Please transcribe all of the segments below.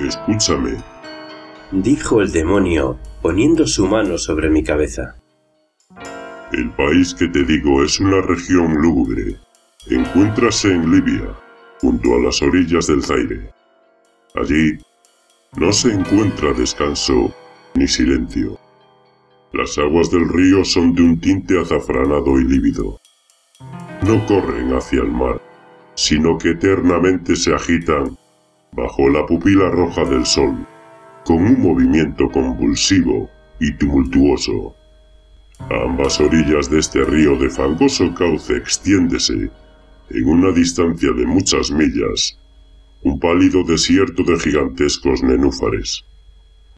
Escúchame, dijo el demonio, poniendo su mano sobre mi cabeza. el país que te digo es una región lúgubre. Encuéntrase en Libia, junto a las orillas del Zaire. Allí no se encuentra descanso ni silencio. Las aguas del río son de un tinte azafranado y lívido. No corren hacia el mar, sino que eternamente se agitan bajo la pupila roja del sol, con un movimiento convulsivo y tumultuoso. A ambas orillas de este río de fangoso cauce extiéndese, en una distancia de muchas millas, un pálido desierto de gigantescos nenúfares.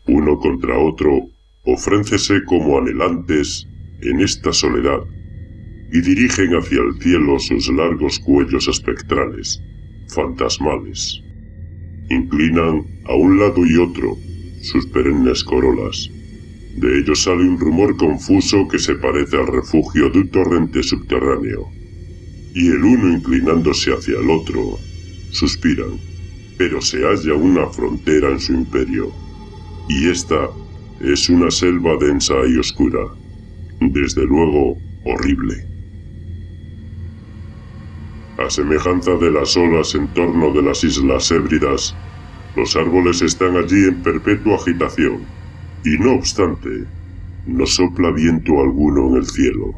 Uno contra otro, ofréncese como anhelantes en esta soledad, y dirigen hacia el cielo sus largos cuellos espectrales, fantasmales. Inclinan a un lado y otro sus perennes corolas. De ellos sale un rumor confuso que se parece al refugio de un torrente subterráneo. Y el uno inclinándose hacia el otro, suspiran, pero se halla una frontera en su imperio. Y esta es una selva densa y oscura, desde luego horrible. A semejanza de las olas en torno de las islas Hébridas, los árboles están allí en perpetua agitación, y no obstante, no sopla viento alguno en el cielo.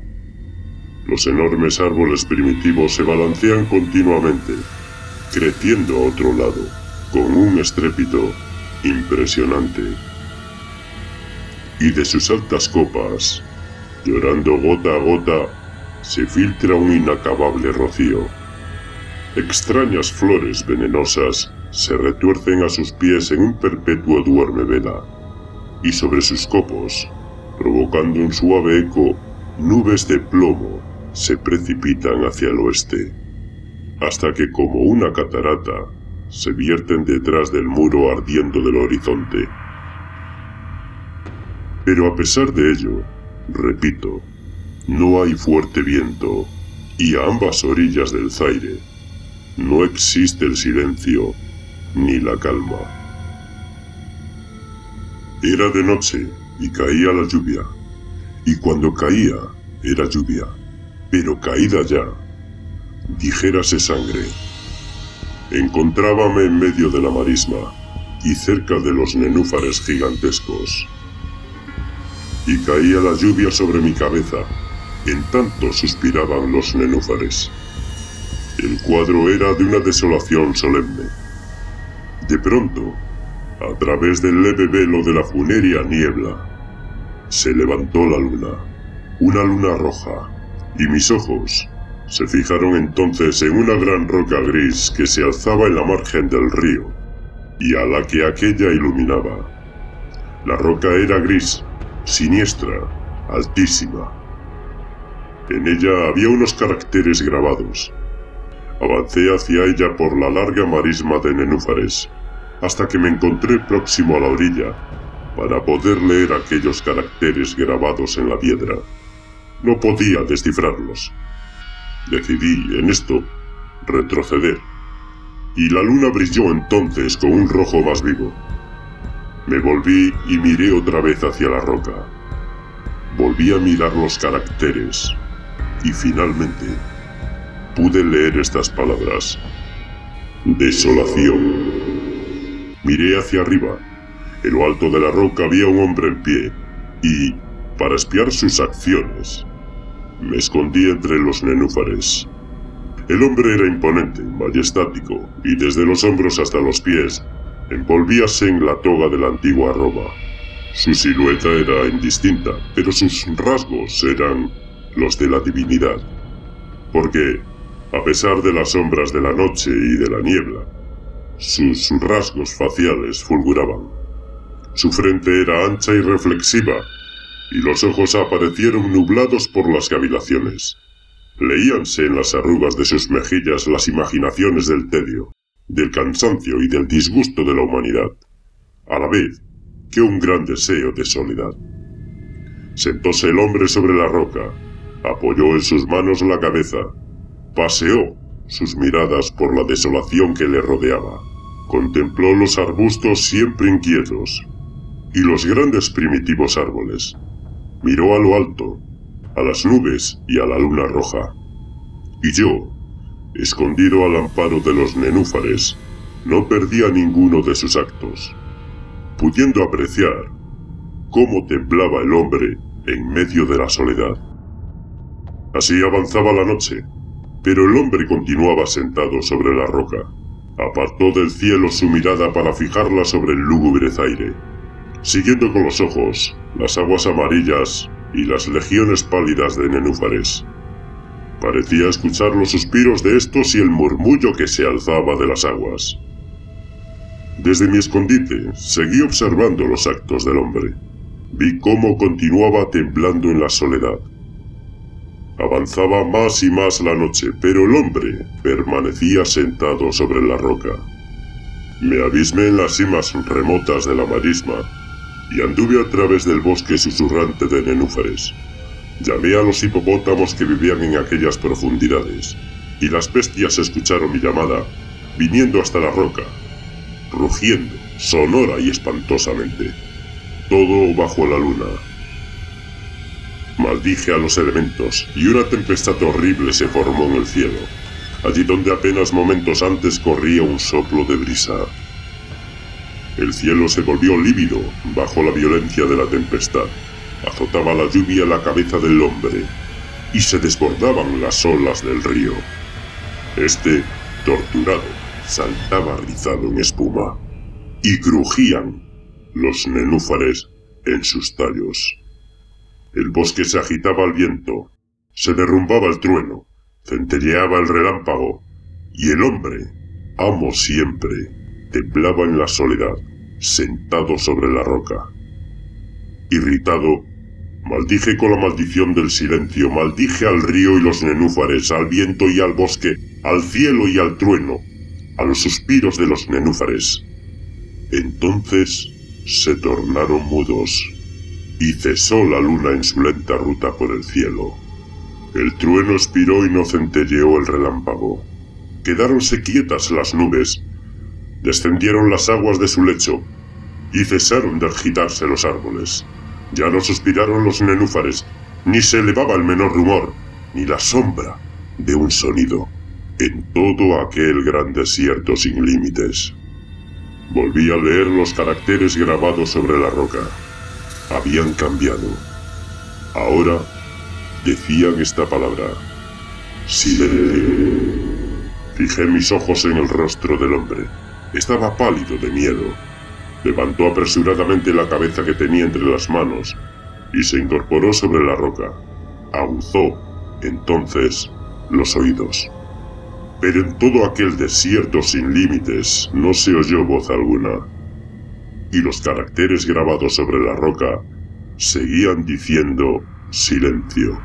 Los enormes árboles primitivos se balancean continuamente, creciendo a otro lado, con un estrépito impresionante. Y de sus altas copas, llorando gota a gota, se filtra un inacabable rocío. Extrañas flores venenosas se retuercen a sus pies en un perpetuo duerme vela, y sobre sus copos, provocando un suave eco, nubes de plomo se precipitan hacia el oeste, hasta que como una catarata se vierten detrás del muro ardiendo del horizonte. Pero a pesar de ello, repito, no hay fuerte viento, y a ambas orillas del Zaire no existe el silencio ni la calma. Era de noche y caía la lluvia, y cuando caía era lluvia, pero caída ya, dijérase sangre. Encontrábame en medio de la marisma y cerca de los nenúfares gigantescos. Y caía la lluvia sobre mi cabeza, en tanto suspiraban los nenúfares. El cuadro era de una desolación solemne. De pronto, a través del leve velo de la funérea niebla, se levantó la luna, una luna roja, y mis ojos se fijaron entonces en una gran roca gris que se alzaba en la margen del río, y a la que aquella iluminaba. La roca era gris, siniestra, altísima. En ella había unos caracteres grabados, Avancé hacia ella por la larga marisma de nenúfares, hasta que me encontré próximo a la orilla, para poder leer aquellos caracteres grabados en la piedra. No podía descifrarlos. Decidí, en esto, retroceder, y la luna brilló entonces con un rojo más vivo. Me volví y miré otra vez hacia la roca. Volví a mirar los caracteres, y finalmente pude leer estas palabras. Desolación. Miré hacia arriba. En lo alto de la roca había un hombre en pie, y, para espiar sus acciones, me escondí entre los nenúfares. El hombre era imponente, majestático, y desde los hombros hasta los pies, envolvíase en la toga de la antigua Roma. Su silueta era indistinta, pero sus rasgos eran los de la divinidad. Porque, a pesar de las sombras de la noche y de la niebla, sus rasgos faciales fulguraban. Su frente era ancha y reflexiva, y los ojos aparecieron nublados por las cavilaciones. Leíanse en las arrugas de sus mejillas las imaginaciones del tedio, del cansancio y del disgusto de la humanidad, a la vez que un gran deseo de soledad. Sentóse el hombre sobre la roca, apoyó en sus manos la cabeza, paseó sus miradas por la desolación que le rodeaba, contempló los arbustos siempre inquietos y los grandes primitivos árboles, miró a lo alto, a las nubes y a la luna roja. Y yo, escondido al amparo de los nenúfares, no perdía ninguno de sus actos, pudiendo apreciar cómo temblaba el hombre en medio de la soledad. Así avanzaba la noche, pero el hombre continuaba sentado sobre la roca. Apartó del cielo su mirada para fijarla sobre el lúgubre zaire, siguiendo con los ojos las aguas amarillas y las legiones pálidas de nenúfares. Parecía escuchar los suspiros de estos y el murmullo que se alzaba de las aguas. Desde mi escondite seguí observando los actos del hombre. Vi cómo continuaba temblando en la soledad. Avanzaba más y más la noche, pero el hombre permanecía sentado sobre la roca. Me abismé en las cimas remotas de la marisma y anduve a través del bosque susurrante de nenúfares. Llamé a los hipopótamos que vivían en aquellas profundidades, y las bestias escucharon mi llamada, viniendo hasta la roca, rugiendo, sonora y espantosamente. Todo bajo la luna. Maldije a los elementos, y una tempestad horrible se formó en el cielo, allí donde apenas momentos antes corría un soplo de brisa. El cielo se volvió lívido bajo la violencia de la tempestad. Azotaba la lluvia la cabeza del hombre y se desbordaban las olas del río. Este, torturado, saltaba rizado en espuma y crujían los nenúfares en sus tallos. El bosque se agitaba al viento, se derrumbaba el trueno, centelleaba el relámpago y el hombre, amo siempre, temblaba en la soledad, sentado sobre la roca. Irritado, maldije con la maldición del silencio, maldije al río y los nenúfares, al viento y al bosque, al cielo y al trueno, a los suspiros de los nenúfares. Entonces se tornaron mudos y cesó la luna en su lenta ruta por el cielo. El trueno expiró y no centelleó el relámpago. Quedáronse quietas las nubes Descendieron las aguas de su lecho y cesaron de agitarse los árboles. Ya no suspiraron los nenúfares, ni se elevaba el menor rumor, ni la sombra de un sonido en todo aquel gran desierto sin límites. Volví a leer los caracteres grabados sobre la roca. Habían cambiado. Ahora decían esta palabra. Silencio. Fijé mis ojos en el rostro del hombre. Estaba pálido de miedo. Levantó apresuradamente la cabeza que tenía entre las manos y se incorporó sobre la roca. Aguzó, entonces, los oídos. Pero en todo aquel desierto sin límites no se oyó voz alguna. Y los caracteres grabados sobre la roca seguían diciendo silencio.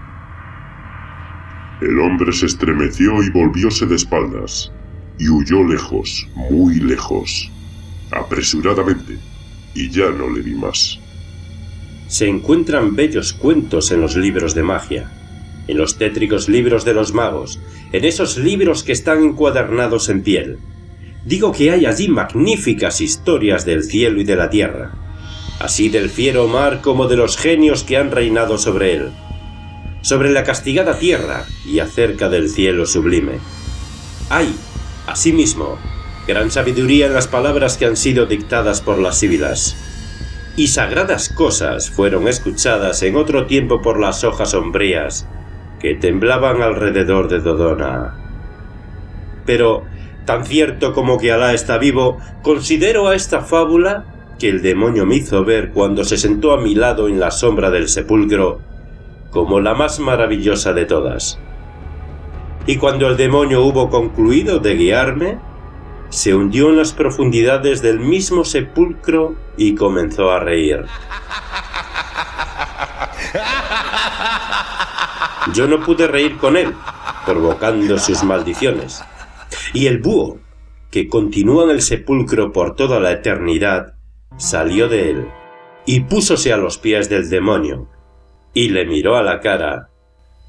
El hombre se estremeció y volvióse de espaldas y huyó lejos, muy lejos, apresuradamente, y ya no le vi más. Se encuentran bellos cuentos en los libros de magia, en los tétricos libros de los magos, en esos libros que están encuadernados en piel. Digo que hay allí magníficas historias del cielo y de la tierra, así del fiero mar como de los genios que han reinado sobre él, sobre la castigada tierra y acerca del cielo sublime. Hay, Asimismo, gran sabiduría en las palabras que han sido dictadas por las síbilas. Y sagradas cosas fueron escuchadas en otro tiempo por las hojas sombrías que temblaban alrededor de Dodona. Pero, tan cierto como que Alá está vivo, considero a esta fábula que el demonio me hizo ver cuando se sentó a mi lado en la sombra del sepulcro como la más maravillosa de todas. Y cuando el demonio hubo concluido de guiarme, se hundió en las profundidades del mismo sepulcro y comenzó a reír. Yo no pude reír con él, provocando sus maldiciones. Y el búho, que continúa en el sepulcro por toda la eternidad, salió de él y púsose a los pies del demonio y le miró a la cara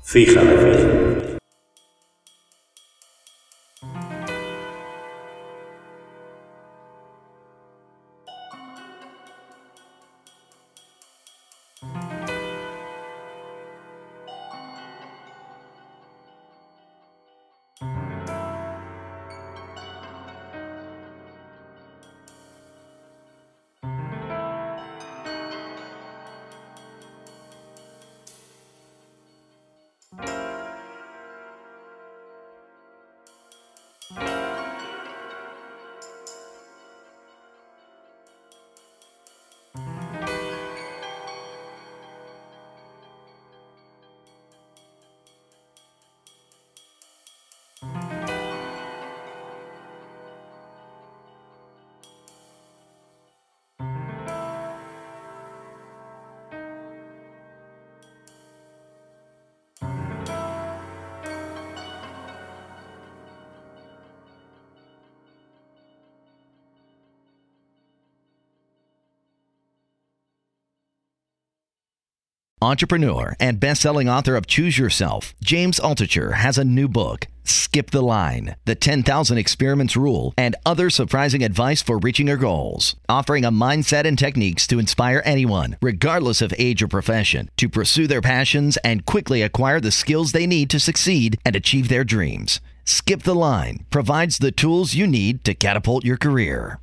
fijamente. Entrepreneur and best-selling author of Choose Yourself, James Altucher has a new book, Skip the Line: The 10,000 Experiments Rule and other surprising advice for reaching your goals, offering a mindset and techniques to inspire anyone, regardless of age or profession, to pursue their passions and quickly acquire the skills they need to succeed and achieve their dreams. Skip the Line provides the tools you need to catapult your career.